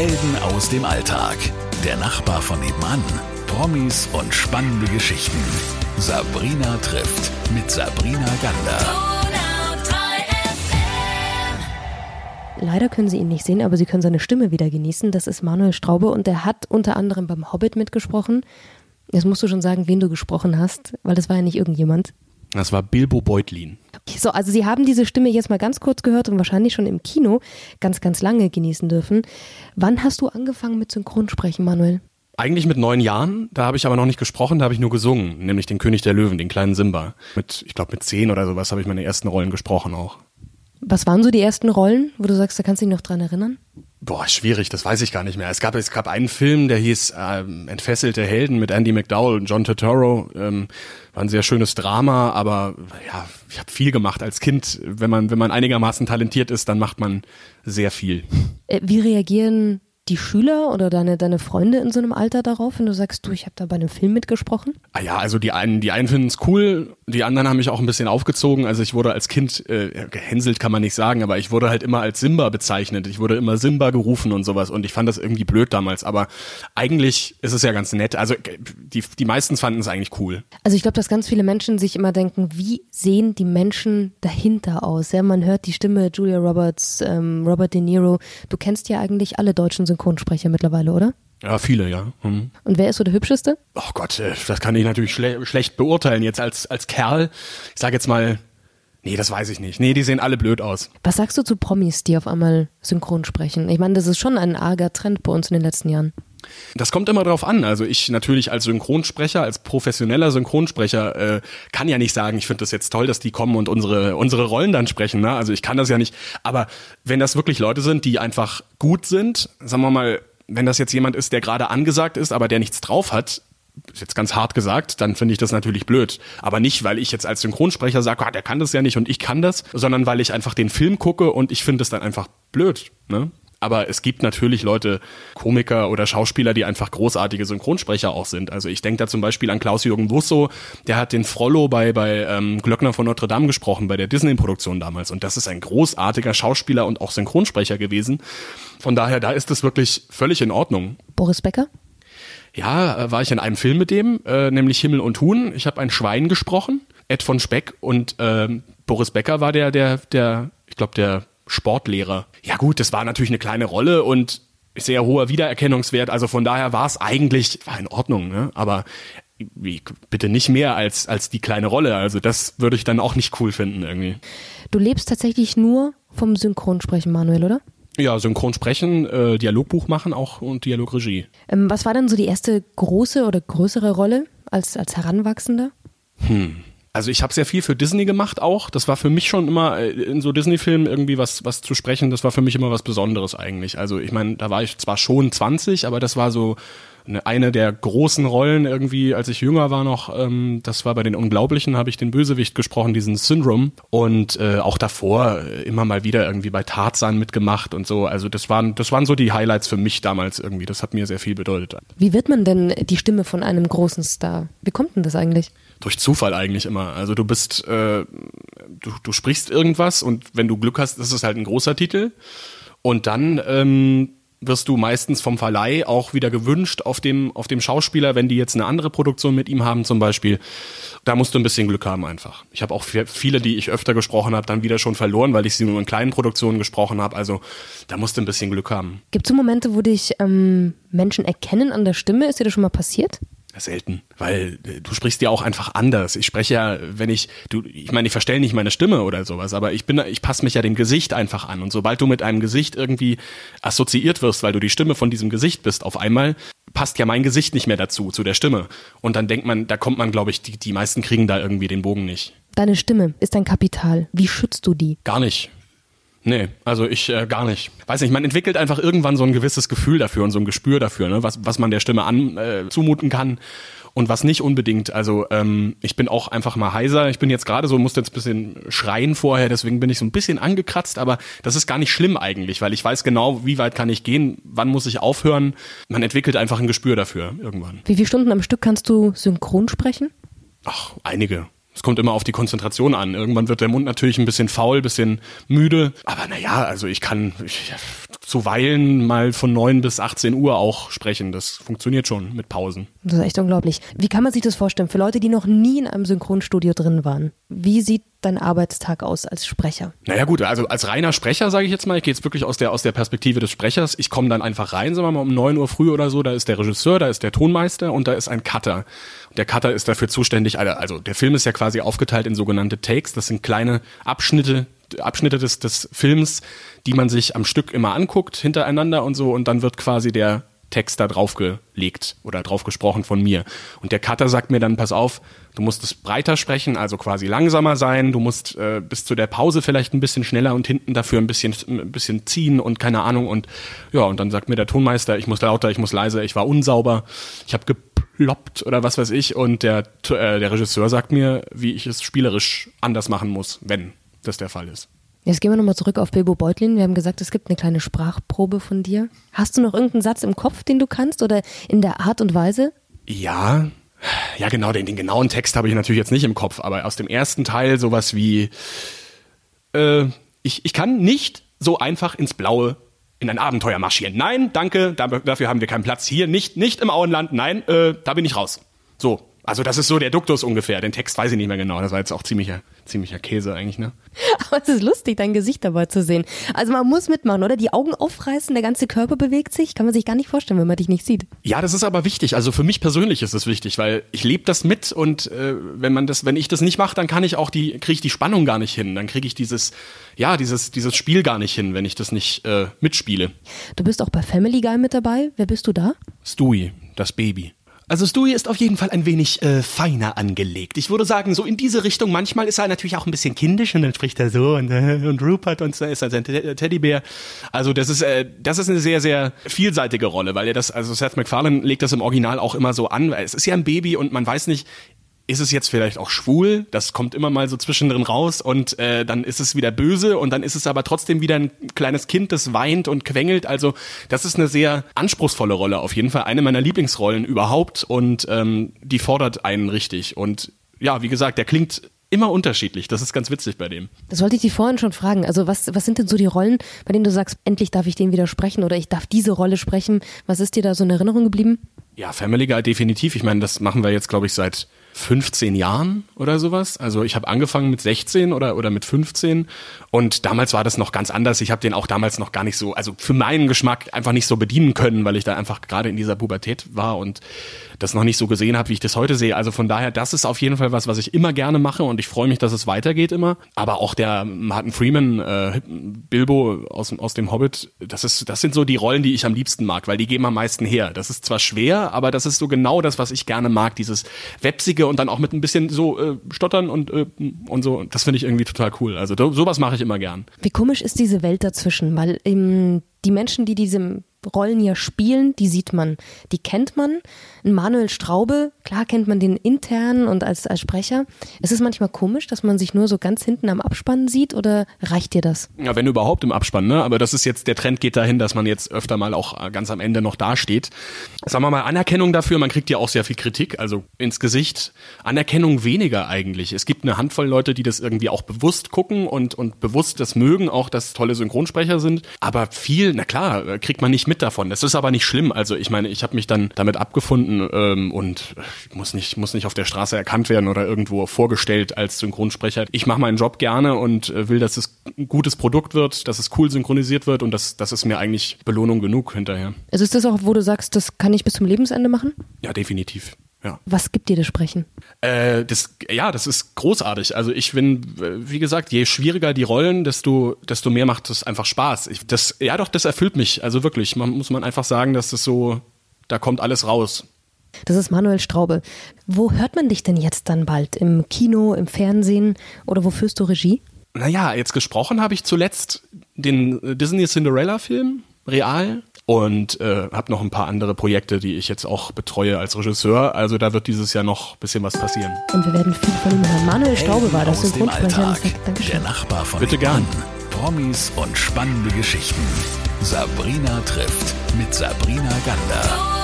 Helden aus dem Alltag. Der Nachbar von nebenan. Promis und spannende Geschichten. Sabrina trifft mit Sabrina Gander. Leider können Sie ihn nicht sehen, aber Sie können seine Stimme wieder genießen. Das ist Manuel Straube und der hat unter anderem beim Hobbit mitgesprochen. Jetzt musst du schon sagen, wen du gesprochen hast, weil das war ja nicht irgendjemand. Das war Bilbo Beutlin. So, also Sie haben diese Stimme jetzt mal ganz kurz gehört und wahrscheinlich schon im Kino ganz, ganz lange genießen dürfen. Wann hast du angefangen mit Synchronsprechen, Manuel? Eigentlich mit neun Jahren, da habe ich aber noch nicht gesprochen, da habe ich nur gesungen, nämlich den König der Löwen, den kleinen Simba. Mit, ich glaube, mit zehn oder sowas habe ich meine ersten Rollen gesprochen auch. Was waren so die ersten Rollen, wo du sagst, da kannst du dich noch dran erinnern? Boah, schwierig, das weiß ich gar nicht mehr. Es gab, es gab einen Film, der hieß ähm, Entfesselte Helden mit Andy McDowell und John Turturro. Ähm, war ein sehr schönes Drama, aber ja, ich habe viel gemacht als Kind. Wenn man, wenn man einigermaßen talentiert ist, dann macht man sehr viel. Äh, wie reagieren die Schüler oder deine, deine Freunde in so einem Alter darauf, wenn du sagst, du, ich habe da bei einem Film mitgesprochen? Ah ja, also die einen, die einen finden es cool, die anderen haben mich auch ein bisschen aufgezogen. Also ich wurde als Kind, äh, gehänselt kann man nicht sagen, aber ich wurde halt immer als Simba bezeichnet. Ich wurde immer Simba gerufen und sowas und ich fand das irgendwie blöd damals. Aber eigentlich ist es ja ganz nett. Also die, die meisten fanden es eigentlich cool. Also ich glaube, dass ganz viele Menschen sich immer denken, wie sehen die Menschen dahinter aus? Ja, man hört die Stimme Julia Roberts, ähm, Robert De Niro. Du kennst ja eigentlich alle deutschen Synchronsprecher mittlerweile, oder? Ja, viele, ja. Mhm. Und wer ist so der hübscheste? Oh Gott, äh, das kann ich natürlich schle schlecht beurteilen jetzt als, als Kerl. Ich sage jetzt mal, nee, das weiß ich nicht. Nee, die sehen alle blöd aus. Was sagst du zu Promis, die auf einmal synchron sprechen? Ich meine, das ist schon ein arger Trend bei uns in den letzten Jahren. Das kommt immer drauf an. Also ich natürlich als Synchronsprecher, als professioneller Synchronsprecher äh, kann ja nicht sagen, ich finde das jetzt toll, dass die kommen und unsere unsere Rollen dann sprechen. Ne? Also ich kann das ja nicht. Aber wenn das wirklich Leute sind, die einfach gut sind, sagen wir mal, wenn das jetzt jemand ist, der gerade angesagt ist, aber der nichts drauf hat, ist jetzt ganz hart gesagt, dann finde ich das natürlich blöd. Aber nicht, weil ich jetzt als Synchronsprecher sage, ah, der kann das ja nicht und ich kann das, sondern weil ich einfach den Film gucke und ich finde es dann einfach blöd. Ne? Aber es gibt natürlich Leute, Komiker oder Schauspieler, die einfach großartige Synchronsprecher auch sind. Also ich denke da zum Beispiel an Klaus-Jürgen Busso, der hat den Frollo bei, bei ähm, Glöckner von Notre Dame gesprochen, bei der Disney-Produktion damals. Und das ist ein großartiger Schauspieler und auch Synchronsprecher gewesen. Von daher, da ist es wirklich völlig in Ordnung. Boris Becker? Ja, äh, war ich in einem Film mit dem, äh, nämlich Himmel und Huhn. Ich habe ein Schwein gesprochen, Ed von Speck und äh, Boris Becker war der, der, der, ich glaube, der Sportlehrer. Ja gut, das war natürlich eine kleine Rolle und sehr hoher Wiedererkennungswert. Also von daher war es eigentlich, war in Ordnung, ne? aber bitte nicht mehr als, als die kleine Rolle. Also das würde ich dann auch nicht cool finden irgendwie. Du lebst tatsächlich nur vom Synchronsprechen, Manuel, oder? Ja, Synchronsprechen, äh, Dialogbuch machen auch und Dialogregie. Ähm, was war denn so die erste große oder größere Rolle als, als Heranwachsender? Hm. Also ich habe sehr viel für Disney gemacht auch. Das war für mich schon immer äh, in so Disney-Filmen irgendwie was, was zu sprechen. Das war für mich immer was Besonderes eigentlich. Also ich meine, da war ich zwar schon 20, aber das war so eine, eine der großen Rollen irgendwie, als ich jünger war noch. Ähm, das war bei den Unglaublichen, habe ich den Bösewicht gesprochen, diesen Syndrome. Und äh, auch davor äh, immer mal wieder irgendwie bei Tarzan mitgemacht und so. Also das waren, das waren so die Highlights für mich damals irgendwie. Das hat mir sehr viel bedeutet. Wie wird man denn die Stimme von einem großen Star? Wie kommt denn das eigentlich? Durch Zufall eigentlich immer. Also du bist, äh, du, du sprichst irgendwas und wenn du Glück hast, ist es halt ein großer Titel. Und dann ähm, wirst du meistens vom Verleih auch wieder gewünscht auf dem, auf dem Schauspieler, wenn die jetzt eine andere Produktion mit ihm haben zum Beispiel. Da musst du ein bisschen Glück haben einfach. Ich habe auch viele, die ich öfter gesprochen habe, dann wieder schon verloren, weil ich sie nur in kleinen Produktionen gesprochen habe. Also da musst du ein bisschen Glück haben. Gibt es so Momente, wo dich ähm, Menschen erkennen an der Stimme? Ist dir das schon mal passiert? Selten, weil äh, du sprichst ja auch einfach anders. Ich spreche ja, wenn ich, du, ich meine, ich verstelle nicht meine Stimme oder sowas, aber ich bin, ich passe mich ja dem Gesicht einfach an. Und sobald du mit einem Gesicht irgendwie assoziiert wirst, weil du die Stimme von diesem Gesicht bist, auf einmal passt ja mein Gesicht nicht mehr dazu, zu der Stimme. Und dann denkt man, da kommt man, glaube ich, die, die meisten kriegen da irgendwie den Bogen nicht. Deine Stimme ist dein Kapital. Wie schützt du die? Gar nicht. Nee, also ich äh, gar nicht. Weiß nicht, man entwickelt einfach irgendwann so ein gewisses Gefühl dafür und so ein Gespür dafür, ne, was, was man der Stimme an äh, zumuten kann und was nicht unbedingt. Also ähm, ich bin auch einfach mal heiser. Ich bin jetzt gerade so, musste jetzt ein bisschen schreien vorher, deswegen bin ich so ein bisschen angekratzt, aber das ist gar nicht schlimm eigentlich, weil ich weiß genau, wie weit kann ich gehen, wann muss ich aufhören. Man entwickelt einfach ein Gespür dafür irgendwann. Wie viele Stunden am Stück kannst du synchron sprechen? Ach, einige. Es kommt immer auf die Konzentration an. Irgendwann wird der Mund natürlich ein bisschen faul, bisschen müde. Aber naja, also ich kann ich, zuweilen mal von 9 bis 18 Uhr auch sprechen. Das funktioniert schon mit Pausen. Das ist echt unglaublich. Wie kann man sich das vorstellen? Für Leute, die noch nie in einem Synchronstudio drin waren, wie sieht dein Arbeitstag aus als Sprecher? Naja gut, also als reiner Sprecher sage ich jetzt mal, ich gehe jetzt wirklich aus der, aus der Perspektive des Sprechers. Ich komme dann einfach rein, sagen wir mal um 9 Uhr früh oder so, da ist der Regisseur, da ist der Tonmeister und da ist ein Cutter. Der Cutter ist dafür zuständig, also der Film ist ja quasi aufgeteilt in sogenannte Takes, das sind kleine Abschnitte, Abschnitte des, des Films, die man sich am Stück immer anguckt, hintereinander und so, und dann wird quasi der Text da draufgelegt oder drauf gesprochen von mir. Und der Cutter sagt mir dann, pass auf, du musst es breiter sprechen, also quasi langsamer sein, du musst äh, bis zu der Pause vielleicht ein bisschen schneller und hinten dafür ein bisschen, ein bisschen ziehen und keine Ahnung. Und ja, und dann sagt mir der Tonmeister, ich muss lauter, ich muss leiser, ich war unsauber, ich habe geploppt oder was weiß ich. Und der, äh, der Regisseur sagt mir, wie ich es spielerisch anders machen muss, wenn das der Fall ist. Jetzt gehen wir nochmal zurück auf Bilbo Beutlin. Wir haben gesagt, es gibt eine kleine Sprachprobe von dir. Hast du noch irgendeinen Satz im Kopf, den du kannst oder in der Art und Weise? Ja, ja genau, den, den genauen Text habe ich natürlich jetzt nicht im Kopf, aber aus dem ersten Teil sowas wie, äh, ich, ich kann nicht so einfach ins Blaue in ein Abenteuer marschieren. Nein, danke, dafür haben wir keinen Platz hier, nicht, nicht im Auenland, nein, äh, da bin ich raus. So, also das ist so der Duktus ungefähr. Den Text weiß ich nicht mehr genau. Das war jetzt auch ziemlicher, ziemlicher Käse eigentlich, ne? Aber es ist lustig, dein Gesicht dabei zu sehen. Also man muss mitmachen, oder? Die Augen aufreißen, der ganze Körper bewegt sich. Kann man sich gar nicht vorstellen, wenn man dich nicht sieht. Ja, das ist aber wichtig. Also für mich persönlich ist es wichtig, weil ich lebe das mit und äh, wenn man das, wenn ich das nicht mache, dann kann ich auch die, kriege ich die Spannung gar nicht hin. Dann kriege ich dieses, ja, dieses, dieses Spiel gar nicht hin, wenn ich das nicht äh, mitspiele. Du bist auch bei Family Guy mit dabei. Wer bist du da? Stewie, das Baby. Also Stewie ist auf jeden Fall ein wenig äh, feiner angelegt. Ich würde sagen, so in diese Richtung. Manchmal ist er natürlich auch ein bisschen kindisch und dann spricht er so und, äh, und Rupert und so ist er sein Teddybär. Also das ist äh, das ist eine sehr sehr vielseitige Rolle, weil er das also Seth MacFarlane legt das im Original auch immer so an. Es ist ja ein Baby und man weiß nicht, ist es jetzt vielleicht auch schwul? Das kommt immer mal so zwischendrin raus und äh, dann ist es wieder böse und dann ist es aber trotzdem wieder ein kleines Kind, das weint und quengelt. Also das ist eine sehr anspruchsvolle Rolle, auf jeden Fall eine meiner Lieblingsrollen überhaupt und ähm, die fordert einen richtig. Und ja, wie gesagt, der klingt immer unterschiedlich. Das ist ganz witzig bei dem. Das wollte ich dir vorhin schon fragen. Also was, was sind denn so die Rollen, bei denen du sagst, endlich darf ich den widersprechen oder ich darf diese Rolle sprechen? Was ist dir da so in Erinnerung geblieben? Ja, Family Guy definitiv. Ich meine, das machen wir jetzt, glaube ich, seit 15 Jahren oder sowas. Also ich habe angefangen mit 16 oder, oder mit 15 und damals war das noch ganz anders. Ich habe den auch damals noch gar nicht so, also für meinen Geschmack einfach nicht so bedienen können, weil ich da einfach gerade in dieser Pubertät war und das noch nicht so gesehen habe, wie ich das heute sehe. Also von daher, das ist auf jeden Fall was, was ich immer gerne mache und ich freue mich, dass es weitergeht immer. Aber auch der Martin Freeman, äh, Bilbo aus, aus dem Hobbit, das ist, das sind so die Rollen, die ich am liebsten mag, weil die geben am meisten her. Das ist zwar schwer, aber das ist so genau das, was ich gerne mag, dieses websige und dann auch mit ein bisschen so äh, stottern und äh, und so. Das finde ich irgendwie total cool. Also sowas mache ich immer gern. Wie komisch ist diese Welt dazwischen, weil ähm, die Menschen, die diese Rollen ja spielen, die sieht man, die kennt man. Manuel Straube, klar kennt man den intern und als, als Sprecher. Ist es manchmal komisch, dass man sich nur so ganz hinten am Abspann sieht oder reicht dir das? Ja, wenn überhaupt im Abspann, ne? Aber das ist jetzt, der Trend geht dahin, dass man jetzt öfter mal auch äh, ganz am Ende noch dasteht. Sagen wir mal, Anerkennung dafür, man kriegt ja auch sehr viel Kritik, also ins Gesicht. Anerkennung weniger eigentlich. Es gibt eine Handvoll Leute, die das irgendwie auch bewusst gucken und, und bewusst das mögen, auch dass tolle Synchronsprecher sind. Aber viel, na klar, kriegt man nicht mit davon. Das ist aber nicht schlimm. Also ich meine, ich habe mich dann damit abgefunden ähm, und muss nicht, muss nicht auf der Straße erkannt werden oder irgendwo vorgestellt als Synchronsprecher. Ich mache meinen Job gerne und äh, will, dass es ein gutes Produkt wird, dass es cool synchronisiert wird und das, das ist mir eigentlich Belohnung genug hinterher. Also ist das auch, wo du sagst, das kann ich bis zum Lebensende machen? Ja, definitiv. Ja. Was gibt dir das Sprechen? Äh, das, ja, das ist großartig. Also ich bin, wie gesagt, je schwieriger die Rollen, desto, desto mehr macht es einfach Spaß. Ich, das, ja, doch, das erfüllt mich. Also wirklich, man muss man einfach sagen, dass das so, da kommt alles raus. Das ist Manuel Straube. Wo hört man dich denn jetzt dann bald? Im Kino, im Fernsehen oder wo führst du Regie? Naja, jetzt gesprochen habe ich zuletzt den Disney Cinderella Film, real und äh, habe noch ein paar andere Projekte, die ich jetzt auch betreue als Regisseur. Also da wird dieses Jahr noch ein bisschen was passieren. Und wir werden viel von ihm hören. Manuel Staube war das Synchronsprecher. Der Nachbar von Bitte gern. Promis und spannende Geschichten. Sabrina trifft mit Sabrina Gander.